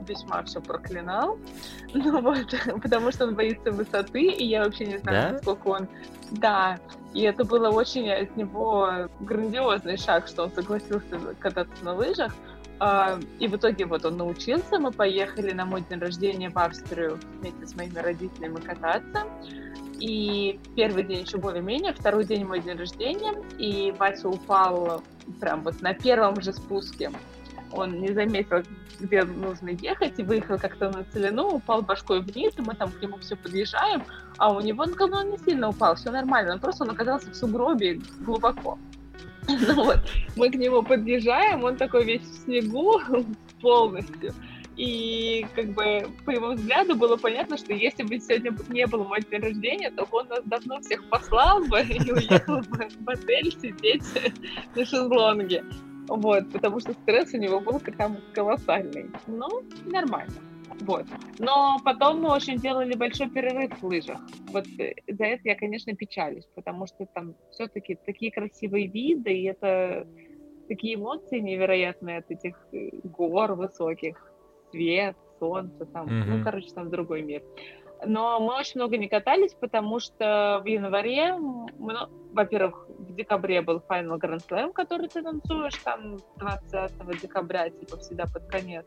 Speaker 1: весьма все проклинал, ну вот, потому что он боится высоты, и я вообще не знаю, да? насколько он... Да, и это было очень от него грандиозный шаг, что он согласился кататься на лыжах, а, и в итоге вот он научился, мы поехали на мой день рождения в Австрию вместе с моими родителями кататься. И первый день еще более-менее, второй день мой день рождения, и Вася упал прям вот на первом же спуске. Он не заметил, где нужно ехать, и выехал как-то на целину, упал башкой вниз, и мы там к нему все подъезжаем, а у него, ну, как бы он не сильно упал, все нормально, он просто он оказался в сугробе глубоко. Ну вот, мы к нему подъезжаем, он такой весь в снегу полностью. И как бы по его взгляду было понятно, что если бы сегодня не было мой день рождения, то он нас давно всех послал бы и уехал бы в отель сидеть на шезлонге. Вот, потому что стресс у него был там колоссальный. Ну, нормально. Вот. Но потом мы очень делали большой перерыв в лыжах. Вот э, за это я, конечно, печалюсь, потому что там все-таки такие красивые виды, и это такие эмоции невероятные от этих э, гор высоких свет, солнце, там, mm-hmm. ну, короче, там другой мир. Но мы очень много не катались, потому что в январе, ну, во-первых, в декабре был Final Grand Slam, который ты танцуешь там 20 декабря, типа всегда под конец.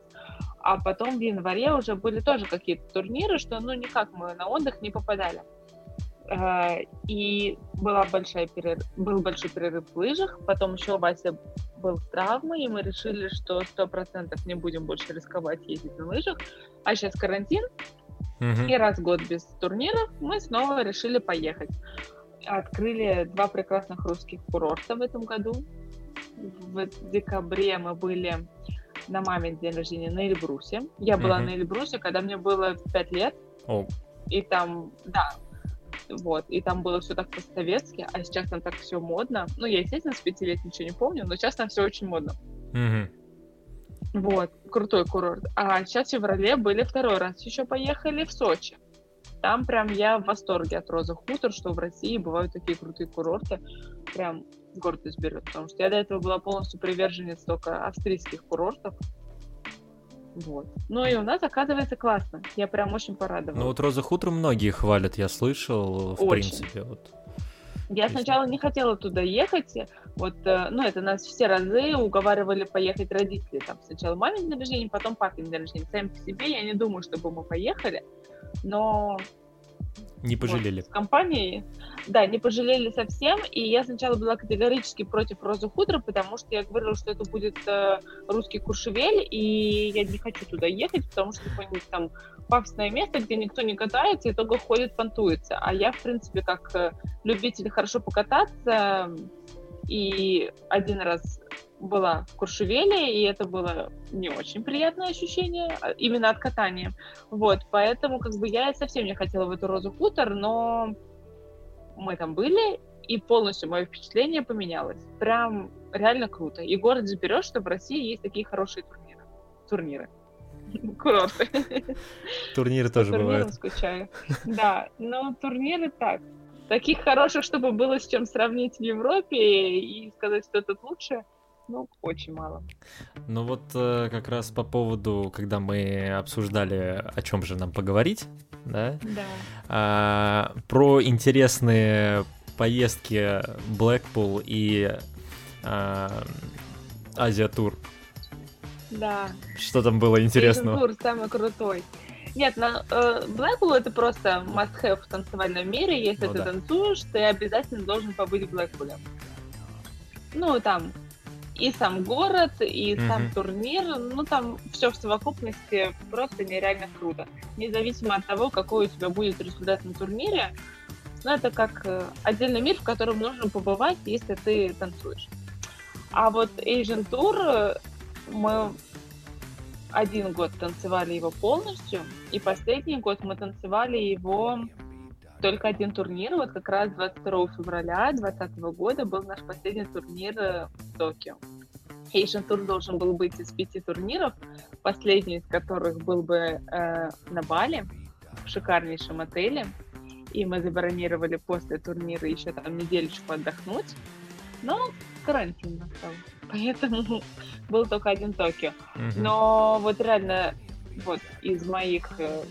Speaker 1: А потом в январе уже были тоже какие-то турниры, что ну никак мы на отдых не попадали. Э, и была большая перерыв, был большой перерыв в лыжах, потом еще Вася был с травмой, и мы решили, что сто процентов не будем больше рисковать ездить на лыжах. А сейчас карантин, mm-hmm. и раз в год без турниров мы снова решили поехать. Открыли два прекрасных русских курорта в этом году. В декабре мы были на мамин день рождения на Эльбрусе. Я была mm-hmm. на Эльбрусе, когда мне было 5 лет. Oh. И там, да, вот, и там было все так по-советски, а сейчас там так все модно. Ну, я, естественно, с пяти лет ничего не помню, но сейчас там все очень модно. Mm-hmm. Вот, крутой курорт. А сейчас в феврале были второй раз еще поехали в Сочи. Там прям я в восторге от Роза Хутор, что в России бывают такие крутые курорты. Прям гордость берет, потому что я до этого была полностью приверженец только австрийских курортов. Вот. Ну и у нас оказывается классно. Я прям очень порадовалась.
Speaker 2: Ну вот Роза Хутор многие хвалят, я слышал, в очень. принципе. Вот.
Speaker 1: Я сначала не хотела туда ехать, вот, э, ну, это нас все разы уговаривали поехать родители, там, сначала мамин день рождения, потом папин день рождения. Сами по себе я не думаю, чтобы мы поехали, но
Speaker 2: не пожалели. Вот,
Speaker 1: с компанией, да, не пожалели совсем. И я сначала была категорически против Розы Хутора, потому что я говорила, что это будет э, русский Куршевель, и я не хочу туда ехать, потому что какое-нибудь там пафосное место, где никто не катается, и только ходит, понтуется. А я, в принципе, как э, любитель хорошо покататься, и один раз была в Куршевеле, и это было не очень приятное ощущение, а, именно от катания. Вот, поэтому как бы я совсем не хотела в эту розу хутор, но мы там были, и полностью мое впечатление поменялось. Прям реально круто. И город заберешь, что в России есть такие хорошие турниры. Турниры. Курорты.
Speaker 2: Турниры тоже бывают.
Speaker 1: скучаю. Да, но турниры так. Таких хороших, чтобы было с чем сравнить в Европе и сказать, что тут лучше – ну, очень мало.
Speaker 2: Ну вот э, как раз по поводу, когда мы обсуждали, о чем же нам поговорить, да?
Speaker 1: Да.
Speaker 2: А, про интересные поездки Blackpool и а, Азия Тур.
Speaker 1: Да.
Speaker 2: Что там было интересного?
Speaker 1: Тур самый крутой. Нет, на э, Blackpool это просто must-have в танцевальном мире. Если ну, ты да. танцуешь, ты обязательно должен побыть в Блэкпуле. Ну, там и сам город, и mm-hmm. сам турнир, ну там все в совокупности просто нереально круто. Независимо от того, какой у тебя будет результат на турнире, ну это как э, отдельный мир, в котором нужно побывать, если ты танцуешь. А вот Asian Tour э, мы один год танцевали его полностью, и последний год мы танцевали его только один турнир, вот как раз 22 февраля 2020 года был наш последний турнир э, в Токио. Asian Tour должен был быть из пяти турниров, последний из которых был бы э, на Бали, в шикарнейшем отеле, и мы забронировали после турнира еще там недельку отдохнуть, но карантин настал, поэтому был только один Токио. Но вот реально вот из моих э,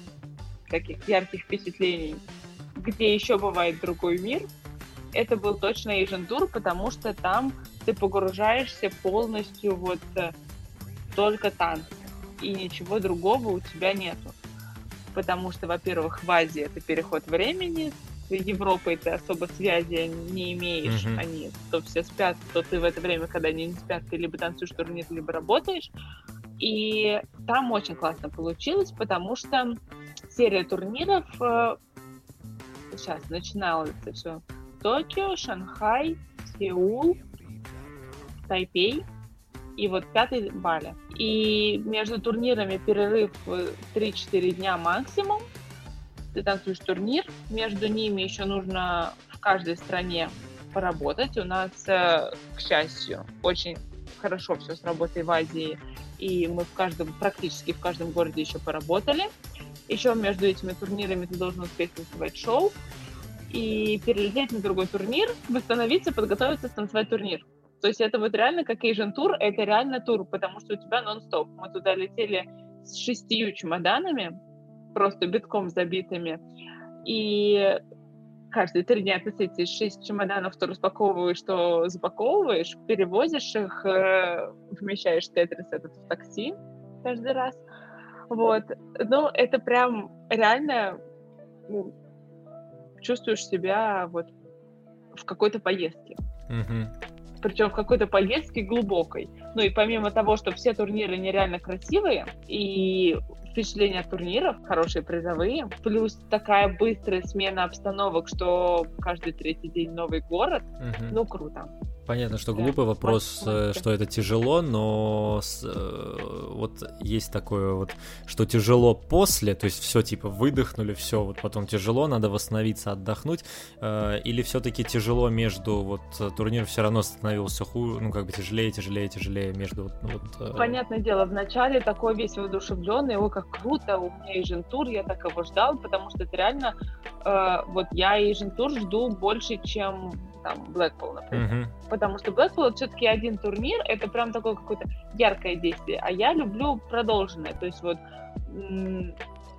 Speaker 1: таких ярких впечатлений, где еще бывает другой мир, это был точно Asian Tour, потому что там ты погружаешься полностью вот э, только танцы, и ничего другого у тебя нету. Потому что, во-первых, в Азии это переход времени, Европой ты особо связи не имеешь, mm-hmm. они то все спят, то ты в это время, когда они не спят, ты либо танцуешь турнир, либо работаешь. И там очень классно получилось, потому что серия турниров э, сейчас начиналось все Токио, Шанхай, Сеул, Тайпей и вот пятый Бали. И между турнирами перерыв 3-4 дня максимум. Ты танцуешь турнир, между ними еще нужно в каждой стране поработать. У нас, э, к счастью, очень хорошо все с работой в Азии, и мы в каждом, практически в каждом городе еще поработали. Еще между этими турнирами ты должен успеть танцевать шоу и перелететь на другой турнир, восстановиться, подготовиться, станцевать турнир. То есть это вот реально как Asian тур, это реально тур, потому что у тебя нон-стоп. Мы туда летели с шестью чемоданами, просто битком забитыми, и каждые три дня ты эти шесть чемоданов то распаковываешь, что запаковываешь, перевозишь их, э, вмещаешь тетрис этот в такси каждый раз. Вот. Ну, это прям реально ну, чувствуешь себя вот в какой-то поездке. Mm-hmm причем в какой-то поездке глубокой. Ну и помимо того, что все турниры нереально красивые, и впечатления от турниров, хорошие призовые, плюс такая быстрая смена обстановок, что каждый третий день новый город, угу. ну круто.
Speaker 2: Понятно, что да. глупый вопрос, Может, э, что это тяжело, но с, э, вот есть такое вот, что тяжело после, то есть все типа выдохнули, все, вот потом тяжело, надо восстановиться, отдохнуть, э, или все-таки тяжело между вот турниром все равно становился хуже, ну как бы тяжелее, тяжелее, тяжелее между
Speaker 1: ну, вот. Э... Понятное дело, в начале такой весь воодушевленный, о как круто, у меня Asian тур, я так его ждал, потому что это реально, э, вот я Asian тур жду больше, чем там Blackpool, например. Uh-huh. Потому что Blackpool все-таки один турнир, это прям такое какое-то яркое действие. А я люблю продолженное. То есть вот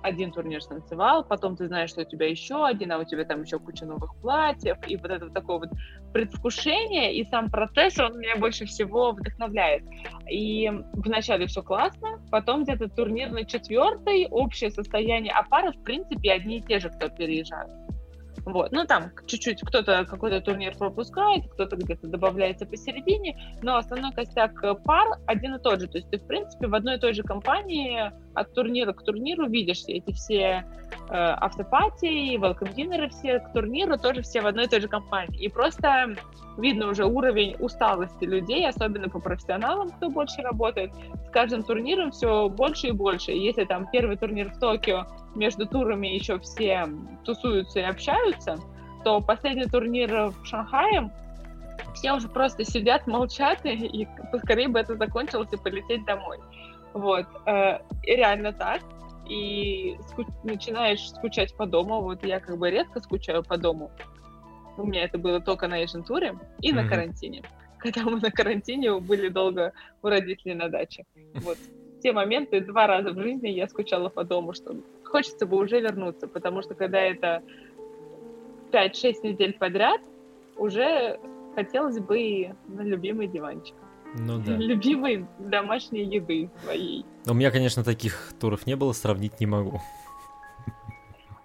Speaker 1: один турнир станцевал, потом ты знаешь, что у тебя еще один, а у тебя там еще куча новых платьев, и вот это такое вот предвкушение, и сам процесс, он меня больше всего вдохновляет. И вначале все классно, потом где-то турнир на четвертый, общее состояние, а пары, в принципе, одни и те же, кто переезжают. Вот. Ну, там чуть-чуть кто-то какой-то турнир пропускает, кто-то где-то добавляется посередине, но основной костяк пар один и тот же. То есть ты, в принципе, в одной и той же компании от турнира к турниру видишь эти все э, автопатии, welcome dinner все к турниру тоже все в одной и той же компании. И просто видно уже уровень усталости людей, особенно по профессионалам, кто больше работает. С каждым турниром все больше и больше. если там первый турнир в Токио, между турами еще все тусуются и общаются, то последний турнир в Шанхае все уже просто сидят, молчат, и, и поскорее бы это закончилось и полететь домой. Вот. Э, и реально так. И ску- начинаешь скучать по дому. Вот я как бы редко скучаю по дому. У меня это было только на Asian туре и mm-hmm. на карантине. Когда мы на карантине были долго у родителей на даче. Вот. те моменты два раза в жизни я скучала по дому, что хочется бы уже вернуться, потому что когда это 5-6 недель подряд, уже хотелось бы на любимый диванчик.
Speaker 2: Ну да.
Speaker 1: Любимой домашней еды своей.
Speaker 2: У меня, конечно, таких туров не было, сравнить не могу.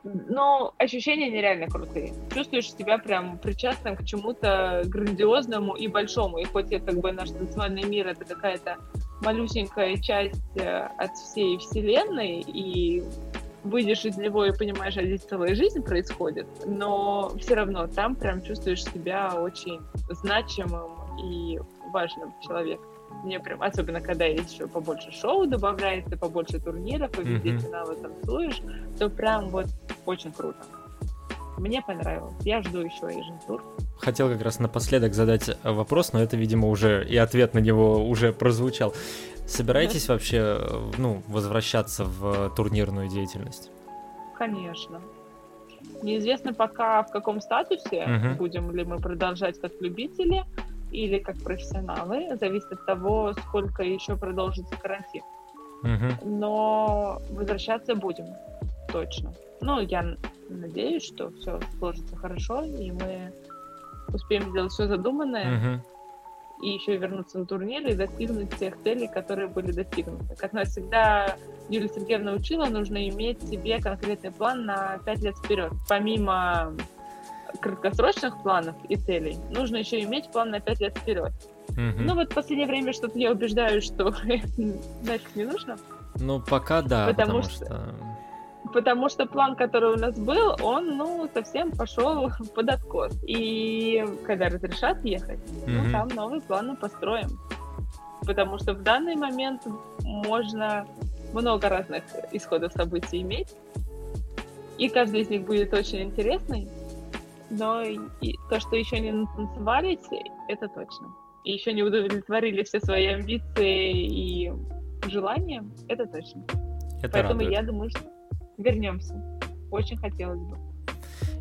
Speaker 1: Но ощущения нереально крутые. Чувствуешь себя прям причастным к чему-то грандиозному и большому. И хоть это как бы наш танцевальный мир, это какая-то малюсенькая часть э, от всей вселенной, и выйдешь из него и понимаешь, а здесь целая жизнь происходит, но все равно там прям чувствуешь себя очень значимым и важным человеком. Мне прям, особенно когда есть еще побольше шоу добавляется, побольше турниров, и везде mm-hmm. финалы танцуешь, то прям вот очень круто. Мне понравилось. Я жду еще Asian Tour.
Speaker 2: Хотел как раз напоследок задать вопрос, но это, видимо, уже и ответ на него уже прозвучал. Собираетесь да. вообще, ну, возвращаться в турнирную деятельность?
Speaker 1: Конечно. Неизвестно пока в каком статусе, uh будем ли мы продолжать как любители или как профессионалы, зависит от того, сколько еще продолжится карантин. uh Но возвращаться будем, точно. Ну, я надеюсь, что все сложится хорошо, и мы успеем сделать все задуманное. uh и еще вернуться на турнир и достигнуть тех целей, которые были достигнуты. Как нас всегда Юлия Сергеевна учила, нужно иметь себе конкретный план на 5 лет вперед. Помимо краткосрочных планов и целей, нужно еще иметь план на 5 лет вперед. Угу. Ну вот в последнее время что-то я убеждаю, что нафиг не нужно.
Speaker 2: Ну пока да, потому, потому что... что
Speaker 1: потому что план, который у нас был, он, ну, совсем пошел под откос. И когда разрешат ехать, mm-hmm. ну, там новые планы построим. Потому что в данный момент можно много разных исходов событий иметь, и каждый из них будет очень интересный, но и то, что еще не натанцевались, это точно. И еще не удовлетворили все свои амбиции и желания, это точно. Это Поэтому радует. я думаю, что вернемся. Очень хотелось бы.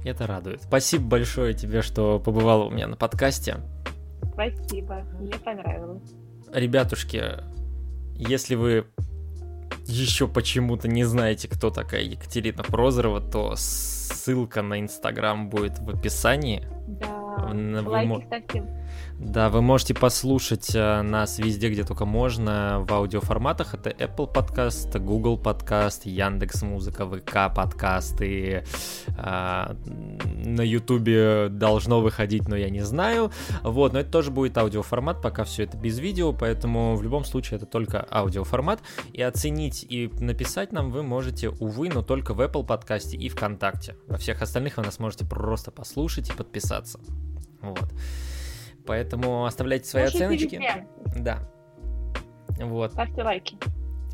Speaker 2: Это радует. Спасибо большое тебе, что побывала у меня на подкасте.
Speaker 1: Спасибо, мне понравилось.
Speaker 2: Ребятушки, если вы еще почему-то не знаете, кто такая Екатерина Прозорова, то ссылка на Инстаграм будет в описании.
Speaker 1: Да, вы лайки ставьте.
Speaker 2: Да, вы можете послушать э, нас везде, где только можно, в аудиоформатах. Это Apple подкаст, Google подкаст, Яндекс Музыка, ВК подкасты. Э, на Ютубе должно выходить, но я не знаю. Вот, но это тоже будет аудиоформат, пока все это без видео, поэтому в любом случае это только аудиоформат. И оценить и написать нам вы можете, увы, но только в Apple подкасте и ВКонтакте. Во всех остальных вы нас можете просто послушать и подписаться. Вот. Поэтому оставляйте свои Слушайте оценочки. Везде. Да. Вот.
Speaker 1: Ставьте лайки.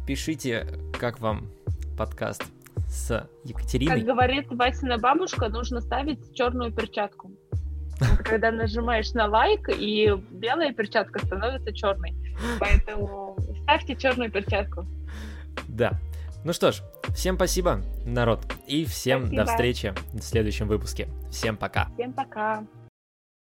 Speaker 2: Пишите, как вам подкаст с Екатериной.
Speaker 1: Как говорит Васина бабушка, нужно ставить черную перчатку. Когда нажимаешь на лайк, и белая перчатка становится черной. Поэтому ставьте черную перчатку.
Speaker 2: Да. Ну что ж, всем спасибо, народ, и всем спасибо. до встречи в следующем выпуске. Всем пока.
Speaker 1: Всем пока.